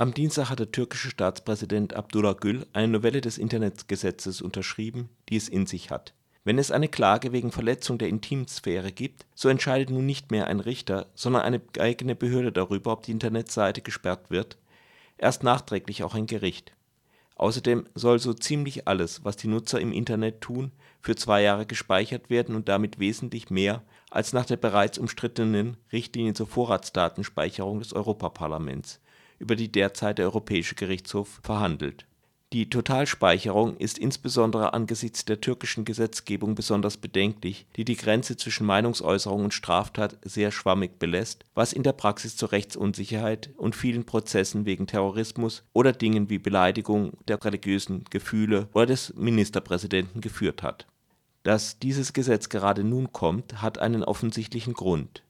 Am Dienstag hat der türkische Staatspräsident Abdullah Gül eine Novelle des Internetgesetzes unterschrieben, die es in sich hat. Wenn es eine Klage wegen Verletzung der Intimsphäre gibt, so entscheidet nun nicht mehr ein Richter, sondern eine eigene Behörde darüber, ob die Internetseite gesperrt wird, erst nachträglich auch ein Gericht. Außerdem soll so ziemlich alles, was die Nutzer im Internet tun, für zwei Jahre gespeichert werden und damit wesentlich mehr als nach der bereits umstrittenen Richtlinie zur Vorratsdatenspeicherung des Europaparlaments über die derzeit der Europäische Gerichtshof verhandelt. Die Totalspeicherung ist insbesondere angesichts der türkischen Gesetzgebung besonders bedenklich, die die Grenze zwischen Meinungsäußerung und Straftat sehr schwammig belässt, was in der Praxis zu Rechtsunsicherheit und vielen Prozessen wegen Terrorismus oder Dingen wie Beleidigung der religiösen Gefühle oder des Ministerpräsidenten geführt hat. Dass dieses Gesetz gerade nun kommt, hat einen offensichtlichen Grund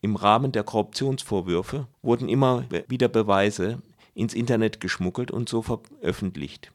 im Rahmen der Korruptionsvorwürfe wurden immer wieder Beweise ins Internet geschmuggelt und so veröffentlicht.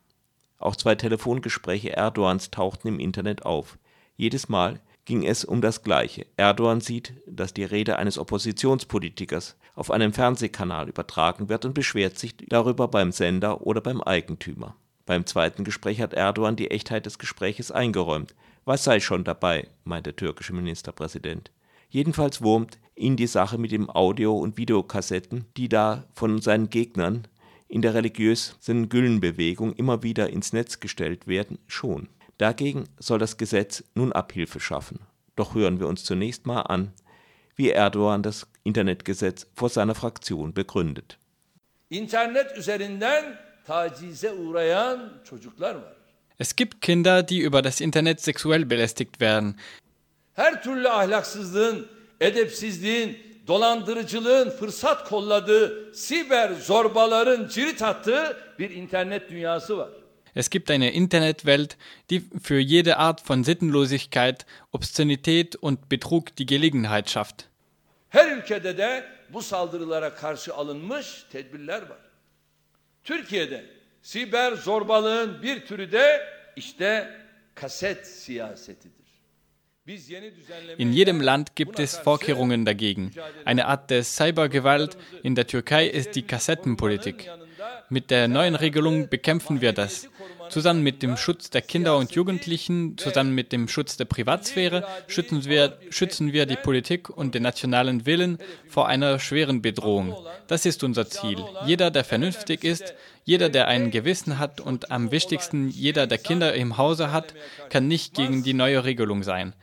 Auch zwei Telefongespräche Erdogans tauchten im Internet auf. Jedes Mal ging es um das Gleiche. Erdogan sieht, dass die Rede eines Oppositionspolitikers auf einem Fernsehkanal übertragen wird und beschwert sich darüber beim Sender oder beim Eigentümer. Beim zweiten Gespräch hat Erdogan die Echtheit des Gespräches eingeräumt. Was sei schon dabei, meint der türkische Ministerpräsident. Jedenfalls wurmt ihn die Sache mit den Audio- und Videokassetten, die da von seinen Gegnern in der religiösen Güllenbewegung immer wieder ins Netz gestellt werden, schon. Dagegen soll das Gesetz nun Abhilfe schaffen. Doch hören wir uns zunächst mal an, wie Erdogan das Internetgesetz vor seiner Fraktion begründet. İnternet üzerinden tacize uğrayan çocuklar var. Es gibt Kinder, die über das Internet sexuell belästigt werden her türlü ahlaksızlığın, edepsizliğin, dolandırıcılığın fırsat kolladığı, siber zorbaların cirit attığı bir internet dünyası var. Es gibt eine Internetwelt, die für jede Art von Sittenlosigkeit, Obszönität und Betrug die Gelegenheit schafft. Her ülkede de bu saldırılara karşı alınmış tedbirler var. Türkiye'de siber zorbalığın bir türü de işte kaset siyasetidir. In jedem Land gibt es Vorkehrungen dagegen. Eine Art der Cybergewalt in der Türkei ist die Kassettenpolitik. Mit der neuen Regelung bekämpfen wir das. Zusammen mit dem Schutz der Kinder und Jugendlichen, zusammen mit dem Schutz der Privatsphäre schützen wir, schützen wir die Politik und den nationalen Willen vor einer schweren Bedrohung. Das ist unser Ziel. Jeder, der vernünftig ist, jeder, der ein Gewissen hat und am wichtigsten jeder, der Kinder im Hause hat, kann nicht gegen die neue Regelung sein.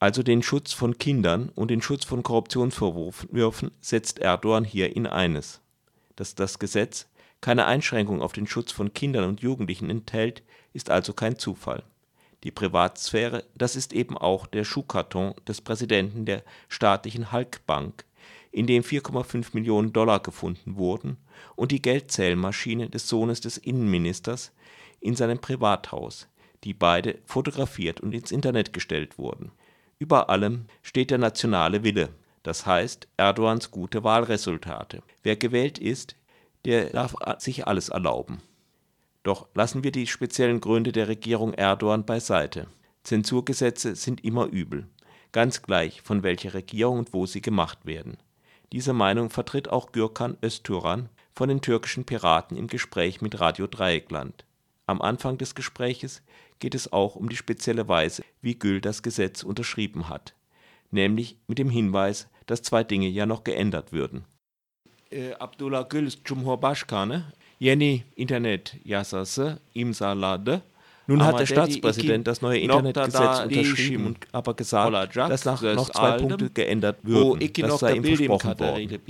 Also den Schutz von Kindern und den Schutz von Korruptionsvorwürfen setzt Erdogan hier in eines. Dass das Gesetz keine Einschränkung auf den Schutz von Kindern und Jugendlichen enthält, ist also kein Zufall. Die Privatsphäre, das ist eben auch der Schuhkarton des Präsidenten der staatlichen Halkbank, in dem 4,5 Millionen Dollar gefunden wurden, und die Geldzählmaschine des Sohnes des Innenministers in seinem Privathaus, die beide fotografiert und ins Internet gestellt wurden über allem steht der nationale Wille, das heißt Erdogans gute Wahlresultate. Wer gewählt ist, der darf sich alles erlauben. Doch lassen wir die speziellen Gründe der Regierung Erdogan beiseite. Zensurgesetze sind immer übel, ganz gleich von welcher Regierung und wo sie gemacht werden. Diese Meinung vertritt auch Gürkan Özturan von den türkischen Piraten im Gespräch mit Radio Dreieckland. Am Anfang des Gespräches geht es auch um die spezielle Weise, wie Gül das Gesetz unterschrieben hat, nämlich mit dem Hinweis, dass zwei Dinge ja noch geändert würden. Äh, Abdullah Gül Cumhurbaşkanı yeni internet yasası imzaladı. Nun hat der Staatspräsident das neue Internetgesetz unterschrieben und aber gesagt, dass nach noch zwei Punkte geändert würden. Das sei ihm versprochen worden.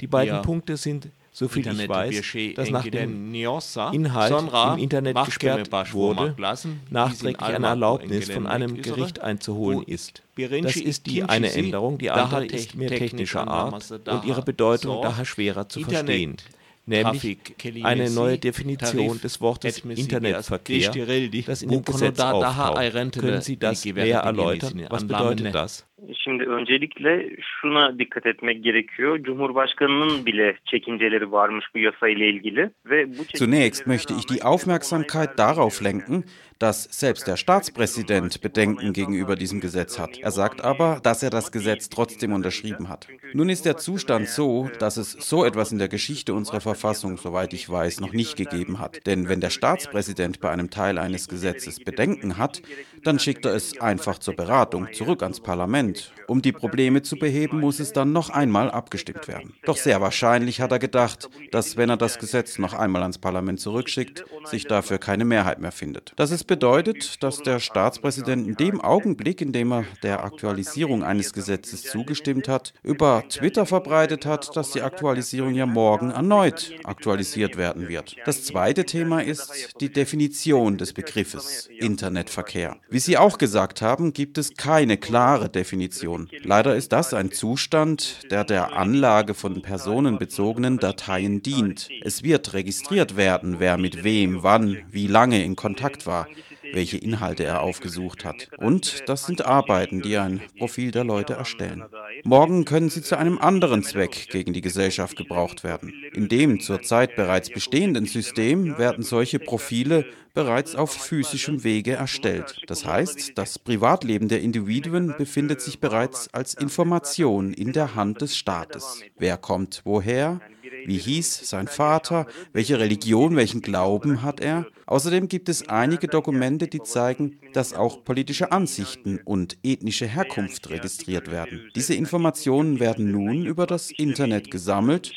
Die beiden Punkte sind soviel ich weiß, dass nach dem Inhalt im Internet gesperrt wurde, nachträglich eine Erlaubnis von einem Gericht einzuholen ist. Das ist die eine Änderung, die andere ist mehr technischer Art und ihre Bedeutung daher schwerer zu verstehen nämlich eine neue Definition des Wortes Internetverkehr, das in dem Gesetz auftaucht. Können Sie das näher erläutern? Was bedeutet das? Şimdi öncelikle şuna dikkat etmek gerekiyor. Cumhurbaşkanının bile çekinceleri varmış bu yasa ile ilgili ve bu Zunächst möchte ich die Aufmerksamkeit darauf lenken, dass selbst der Staatspräsident Bedenken gegenüber diesem Gesetz hat. Er sagt aber, dass er das Gesetz trotzdem unterschrieben hat. Nun ist der Zustand so, dass es so etwas in der Geschichte unserer Verfassung, soweit ich weiß, noch nicht gegeben hat. Denn wenn der Staatspräsident bei einem Teil eines Gesetzes Bedenken hat, dann schickt er es einfach zur Beratung zurück ans Parlament. Um die Probleme zu beheben, muss es dann noch einmal abgestimmt werden. Doch sehr wahrscheinlich hat er gedacht, dass wenn er das Gesetz noch einmal ans Parlament zurückschickt, sich dafür keine Mehrheit mehr findet. Das ist bedeutet, dass der Staatspräsident in dem Augenblick, in dem er der Aktualisierung eines Gesetzes zugestimmt hat, über Twitter verbreitet hat, dass die Aktualisierung ja morgen erneut aktualisiert werden wird. Das zweite Thema ist die Definition des Begriffes Internetverkehr. Wie Sie auch gesagt haben, gibt es keine klare Definition. Leider ist das ein Zustand, der der Anlage von personenbezogenen Dateien dient. Es wird registriert werden, wer mit wem, wann, wie lange in Kontakt war welche Inhalte er aufgesucht hat. Und das sind Arbeiten, die ein Profil der Leute erstellen. Morgen können sie zu einem anderen Zweck gegen die Gesellschaft gebraucht werden. In dem zurzeit bereits bestehenden System werden solche Profile bereits auf physischem Wege erstellt. Das heißt, das Privatleben der Individuen befindet sich bereits als Information in der Hand des Staates. Wer kommt woher? Wie hieß sein Vater? Welche Religion, welchen Glauben hat er? Außerdem gibt es einige Dokumente, die zeigen, dass auch politische Ansichten und ethnische Herkunft registriert werden. Diese Informationen werden nun über das Internet gesammelt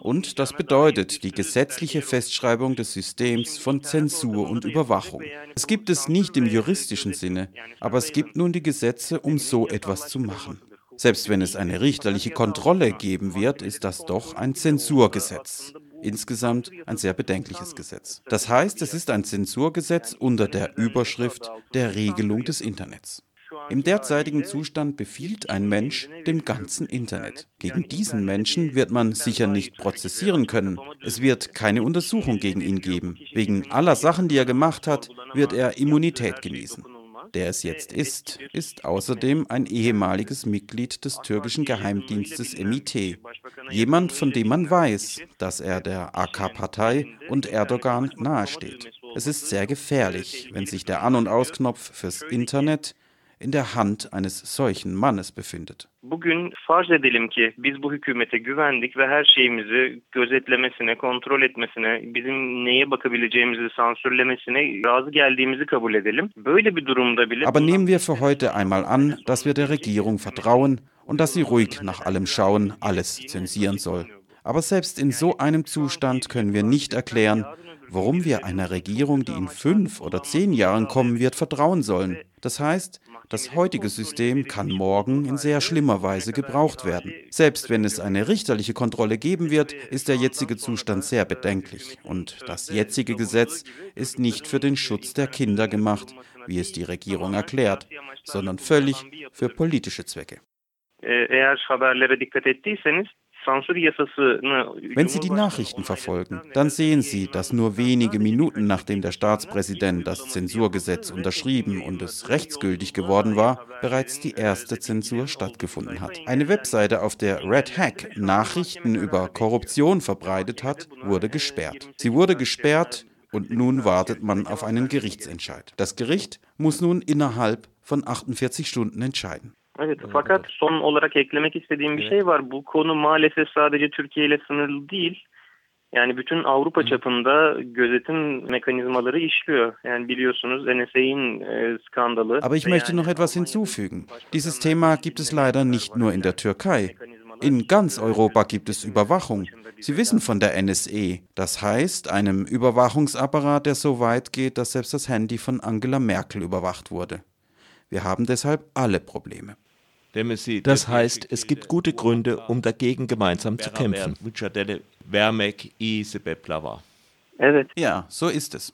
und das bedeutet die gesetzliche Festschreibung des Systems von Zensur und Überwachung. Es gibt es nicht im juristischen Sinne, aber es gibt nun die Gesetze, um so etwas zu machen. Selbst wenn es eine richterliche Kontrolle geben wird, ist das doch ein Zensurgesetz. Insgesamt ein sehr bedenkliches Gesetz. Das heißt, es ist ein Zensurgesetz unter der Überschrift der Regelung des Internets. Im derzeitigen Zustand befiehlt ein Mensch dem ganzen Internet. Gegen diesen Menschen wird man sicher nicht prozessieren können. Es wird keine Untersuchung gegen ihn geben. Wegen aller Sachen, die er gemacht hat, wird er Immunität genießen der es jetzt ist, ist außerdem ein ehemaliges Mitglied des türkischen Geheimdienstes MIT. Jemand, von dem man weiß, dass er der AK-Partei und Erdogan nahesteht. Es ist sehr gefährlich, wenn sich der An- und Ausknopf fürs Internet in der Hand eines solchen Mannes befindet. Bugün farz edelim ki biz bu hükümete güvendik ve her şeyimizi gözetlemesine, kontrol etmesine, bizim neye bakabileceğimizi sansürlemesine razı geldiğimizi kabul edelim. Böyle bir durumda bile Aber nehmen wir für heute einmal an, dass wir der Regierung vertrauen und dass sie ruhig nach allem schauen, alles zensieren soll. Aber selbst in so einem Zustand können wir nicht erklären, warum wir einer Regierung, die in fünf oder zehn Jahren kommen wird, vertrauen sollen. Das heißt, das heutige System kann morgen in sehr schlimmer Weise gebraucht werden. Selbst wenn es eine richterliche Kontrolle geben wird, ist der jetzige Zustand sehr bedenklich. Und das jetzige Gesetz ist nicht für den Schutz der Kinder gemacht, wie es die Regierung erklärt, sondern völlig für politische Zwecke. Eğer haberlere dikkat ettiyseniz wenn Sie die Nachrichten verfolgen, dann sehen Sie, dass nur wenige Minuten nachdem der Staatspräsident das Zensurgesetz unterschrieben und es rechtsgültig geworden war, bereits die erste Zensur stattgefunden hat. Eine Webseite, auf der Red Hack Nachrichten über Korruption verbreitet hat, wurde gesperrt. Sie wurde gesperrt und nun wartet man auf einen Gerichtsentscheid. Das Gericht muss nun innerhalb von 48 Stunden entscheiden. Evet, fakat son olarak eklemek istediğim bir şey var. Bu konu maalesef sadece Türkiye ile sınırlı değil. Yani bütün Avrupa çapında gözetim mekanizmaları işliyor. Yani biliyorsunuz NSA'in e, Skandalı. Aber ich möchte noch etwas hinzufügen. Dieses Thema gibt es leider nicht nur in der Türkei. In ganz Europa gibt es Überwachung. Sie wissen von der NSE. Das heißt, einem Überwachungsapparat, der so weit geht, dass selbst das Handy von Angela Merkel überwacht wurde. Wir haben deshalb alle Probleme. Das heißt, es gibt gute Gründe, um dagegen gemeinsam zu kämpfen. Ja, so ist es.